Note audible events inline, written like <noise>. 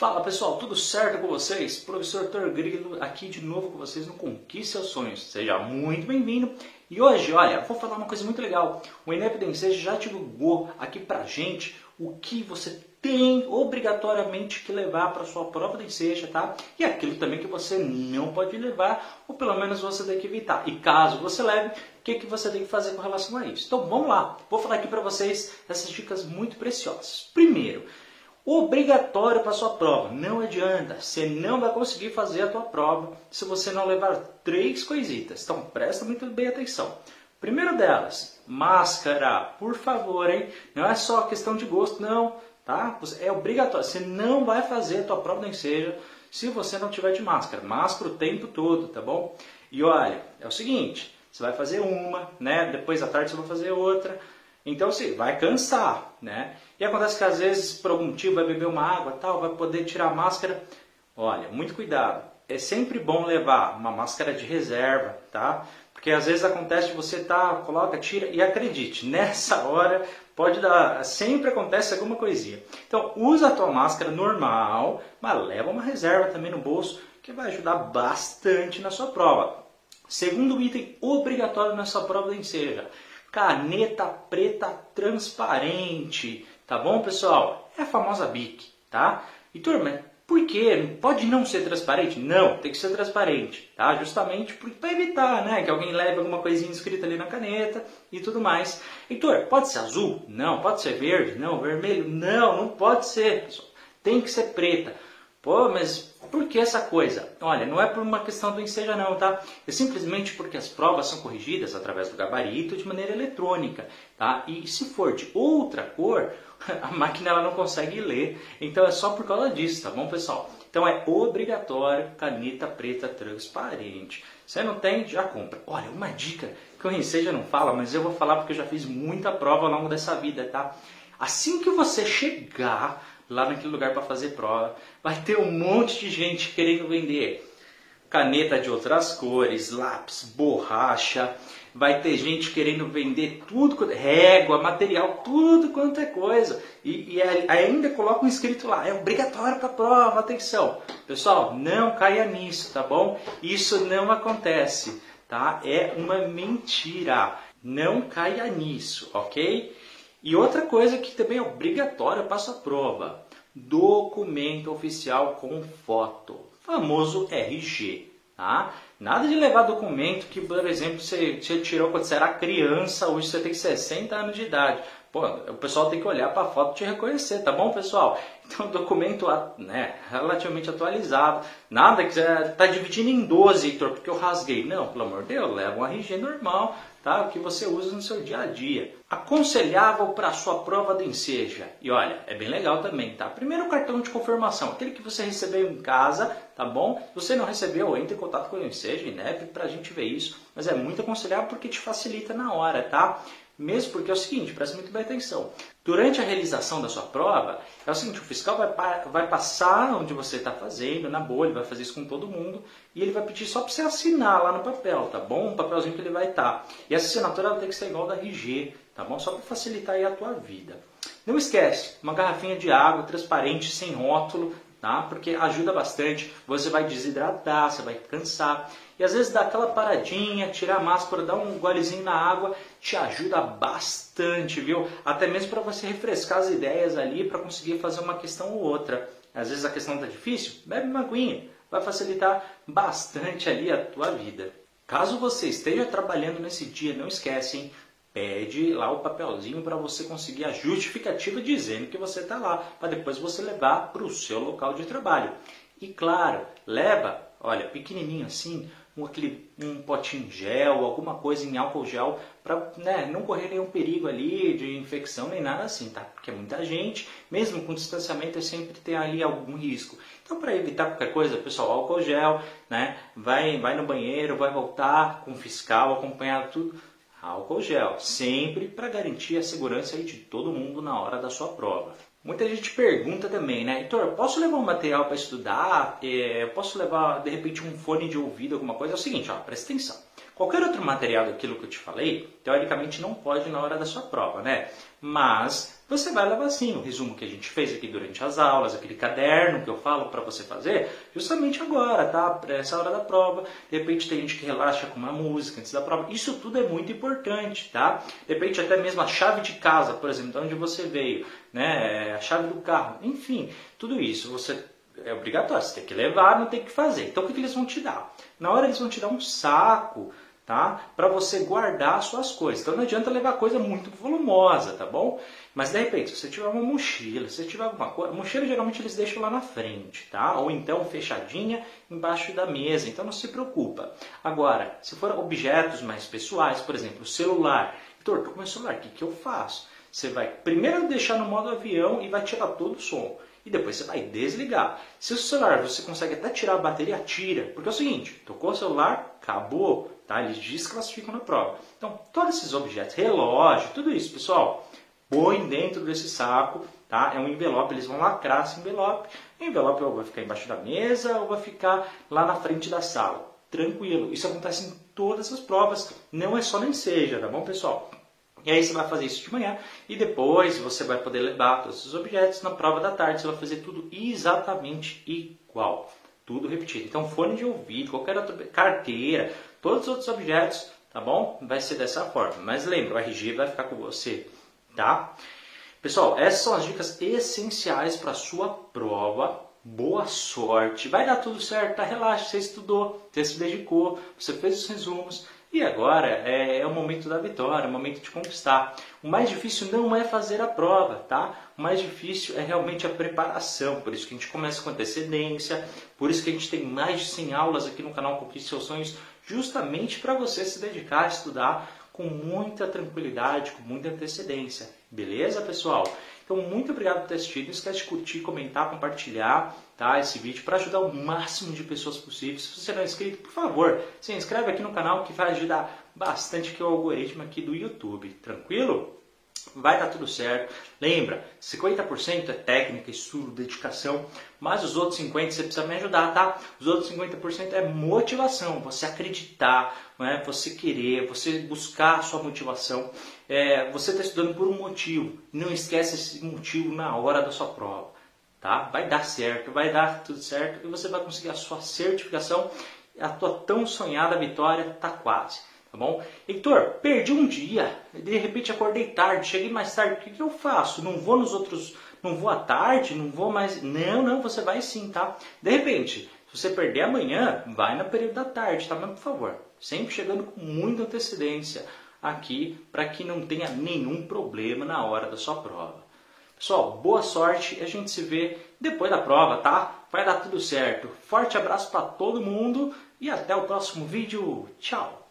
Fala pessoal, tudo certo com vocês? Professor Tor Grilo aqui de novo com vocês no Conquiste Seus Sonhos. Seja muito bem-vindo. E hoje, olha, vou falar uma coisa muito legal. O Independência já divulgou aqui pra gente o que você tem obrigatoriamente que levar para sua prova de enseja, tá? E aquilo também que você não pode levar, ou pelo menos você tem que evitar. E caso você leve, o que, que você tem que fazer com relação a isso? Então vamos lá, vou falar aqui para vocês essas dicas muito preciosas. Primeiro, obrigatório para sua prova. Não adianta, você não vai conseguir fazer a tua prova se você não levar três coisitas. Então presta muito bem atenção. Primeiro delas, máscara, por favor, hein? Não é só questão de gosto, não, tá? É obrigatório. Você não vai fazer a tua prova nem seja se você não tiver de máscara. Máscara o tempo todo, tá bom? E olha, é o seguinte, você vai fazer uma, né? Depois à tarde você vai fazer outra. Então, você vai cansar, né? E acontece que às vezes, por algum motivo, vai beber uma água, tal, vai poder tirar a máscara. Olha, muito cuidado. É sempre bom levar uma máscara de reserva, tá? Porque às vezes acontece de você tá, coloca, tira e acredite, <laughs> nessa hora pode dar, sempre acontece alguma coisinha. Então, usa a tua máscara normal, mas leva uma reserva também no bolso, que vai ajudar bastante na sua prova. Segundo item obrigatório na sua prova de enseja, caneta preta transparente, tá bom, pessoal? É a famosa BIC, tá? E turma, por quê? Pode não ser transparente? Não, tem que ser transparente, tá? Justamente para evitar, né, que alguém leve alguma coisinha escrita ali na caneta e tudo mais. Heitor, pode ser azul? Não. Pode ser verde? Não. Vermelho? Não, não pode ser, pessoal. Tem que ser preta. Pô, mas por que essa coisa? Olha, não é por uma questão do enseja não, tá? É simplesmente porque as provas são corrigidas através do gabarito de maneira eletrônica, tá? E se for de outra cor, <laughs> a máquina ela não consegue ler. Então é só por causa disso, tá bom, pessoal? Então é obrigatório caneta preta transparente. Você não tem, já compra. Olha, uma dica que o Enseja não fala, mas eu vou falar porque eu já fiz muita prova ao longo dessa vida, tá? Assim que você chegar lá naquele lugar para fazer prova. Vai ter um monte de gente querendo vender caneta de outras cores, lápis, borracha. Vai ter gente querendo vender tudo, régua, material, tudo quanto é coisa. E, e ainda coloca um escrito lá, é obrigatório para a prova, atenção. Pessoal, não caia nisso, tá bom? Isso não acontece, tá? É uma mentira. Não caia nisso, ok? E outra coisa que também é obrigatória para a prova, documento oficial com foto, famoso RG. Tá? Nada de levar documento que, por exemplo, você, você tirou quando você era criança, hoje você tem 60 anos de idade. Pô, o pessoal tem que olhar para a foto e te reconhecer, tá bom, pessoal? Então, documento né, relativamente atualizado. Nada que você está dividindo em 12, Heitor, porque eu rasguei. Não, pelo amor de Deus, leva um RG normal, tá? O que você usa no seu dia a dia. Aconselhável para a sua prova de enseja. E olha, é bem legal também, tá? Primeiro o cartão de confirmação, aquele que você recebeu em casa, tá bom? Se você não recebeu, entre em contato com o enseja neve para a gente ver isso. Mas é muito aconselhável porque te facilita na hora, tá? Mesmo porque é o seguinte, preste muito bem atenção. Durante a realização da sua prova, é o seguinte, o fiscal vai, vai passar onde você está fazendo, na bolha, vai fazer isso com todo mundo, e ele vai pedir só para você assinar lá no papel, tá bom? Um papelzinho que ele vai estar. Tá. E essa assinatura tem que ser igual da RG, tá bom? Só para facilitar aí a tua vida. Não esquece, uma garrafinha de água transparente, sem rótulo, tá? Porque ajuda bastante. Você vai desidratar, você vai cansar. E às vezes dá aquela paradinha, tirar a máscara, dar um golezinho na água, te ajuda bastante, viu? Até mesmo para você refrescar as ideias ali, para conseguir fazer uma questão ou outra. Às vezes a questão está difícil, bebe uma aguinha, vai facilitar bastante ali a tua vida. Caso você esteja trabalhando nesse dia, não esquece, hein? Pede lá o papelzinho para você conseguir a justificativa dizendo que você está lá, para depois você levar para o seu local de trabalho. E claro, leva, olha, pequenininho assim, um, aquele, um potinho gel, alguma coisa em álcool gel, para né, não correr nenhum perigo ali de infecção nem nada assim, tá? Porque é muita gente, mesmo com distanciamento, sempre tem ali algum risco. Então, para evitar qualquer coisa, pessoal, álcool gel, né? Vai, vai no banheiro, vai voltar com o fiscal, acompanhado tudo álcool gel, sempre para garantir a segurança de todo mundo na hora da sua prova. Muita gente pergunta também, né? Heitor, posso levar um material para estudar? É, posso levar, de repente, um fone de ouvido, alguma coisa? É o seguinte, ó, presta atenção. Qualquer outro material daquilo que eu te falei, teoricamente não pode na hora da sua prova, né? Mas você vai levar sim o resumo que a gente fez aqui durante as aulas, aquele caderno que eu falo para você fazer, justamente agora, tá? Para essa hora da prova. De repente tem gente que relaxa com uma música antes da prova. Isso tudo é muito importante, tá? De repente até mesmo a chave de casa, por exemplo, de onde você veio, né? A chave do carro, enfim, tudo isso você é obrigatório, você tem que levar, não tem que fazer. Então o que, eles vão te dar? Na hora eles vão te dar um saco tá? Para você guardar suas coisas. Então não adianta levar coisa muito volumosa, tá bom? Mas de repente, se você tiver uma mochila, se você tiver alguma coisa, mochila geralmente eles deixam lá na frente, tá? Ou então fechadinha embaixo da mesa, então não se preocupa. Agora, se for objetos mais pessoais, por exemplo, o celular. Tô com meu celular, o que, que eu faço? Você vai primeiro deixar no modo avião e vai tirar todo o som. E depois você vai desligar. Se o celular você consegue até tirar a bateria, tira. Porque é o seguinte, tocou o celular, acabou, tá? Eles desclassificam na prova. Então, todos esses objetos, relógio, tudo isso, pessoal, põe dentro desse saco, tá? É um envelope, eles vão lacrar esse envelope. O envelope ou vai ficar embaixo da mesa ou vai ficar lá na frente da sala. Tranquilo. Isso acontece em todas as provas, não é só nem seja, tá bom, pessoal? E aí você vai fazer isso de manhã e depois você vai poder levar todos os objetos na prova da tarde. Você vai fazer tudo exatamente igual, tudo repetido. Então fone de ouvido, qualquer outra carteira, todos os outros objetos, tá bom? Vai ser dessa forma. Mas lembra, o RG vai ficar com você, tá? Pessoal, essas são as dicas essenciais para a sua prova. Boa sorte, vai dar tudo certo, tá? Relaxa, você estudou, você se dedicou, você fez os resumos e agora é, é, o momento da vitória, é o momento de conquistar. O mais difícil não é fazer a prova, tá? O mais difícil é realmente a preparação. Por isso que a gente começa com antecedência, por isso que a gente tem mais de 100 aulas aqui no canal Conquiste Seus Sonhos, justamente para você se dedicar a estudar com muita tranquilidade, com muita antecedência. Beleza, pessoal? Então, muito obrigado por ter assistido. Não esquece de curtir, comentar, compartilhar tá, esse vídeo para ajudar o máximo de pessoas possível. Se você não é inscrito, por favor, se inscreve aqui no canal que vai ajudar bastante que é o algoritmo aqui do YouTube. Tranquilo? Vai dar tudo certo. Lembra, 50% é técnica, estudo, dedicação, mas os outros 50% você precisa me ajudar, tá? Os outros 50% é motivação, você acreditar, é? você querer, você buscar a sua motivação. É, você está estudando por um motivo, não esquece esse motivo na hora da sua prova. Tá? Vai dar certo, vai dar tudo certo e você vai conseguir a sua certificação. A tua tão sonhada vitória está quase tá bom? Heitor, perdi um dia, de repente acordei tarde, cheguei mais tarde, o que, que eu faço? Não vou nos outros, não vou à tarde, não vou mais. Não, não, você vai sim, tá? De repente, se você perder amanhã, vai no período da tarde, tá? Mas por favor, sempre chegando com muita antecedência aqui para que não tenha nenhum problema na hora da sua prova. Pessoal, boa sorte, a gente se vê depois da prova, tá? Vai dar tudo certo. Forte abraço para todo mundo e até o próximo vídeo. Tchau!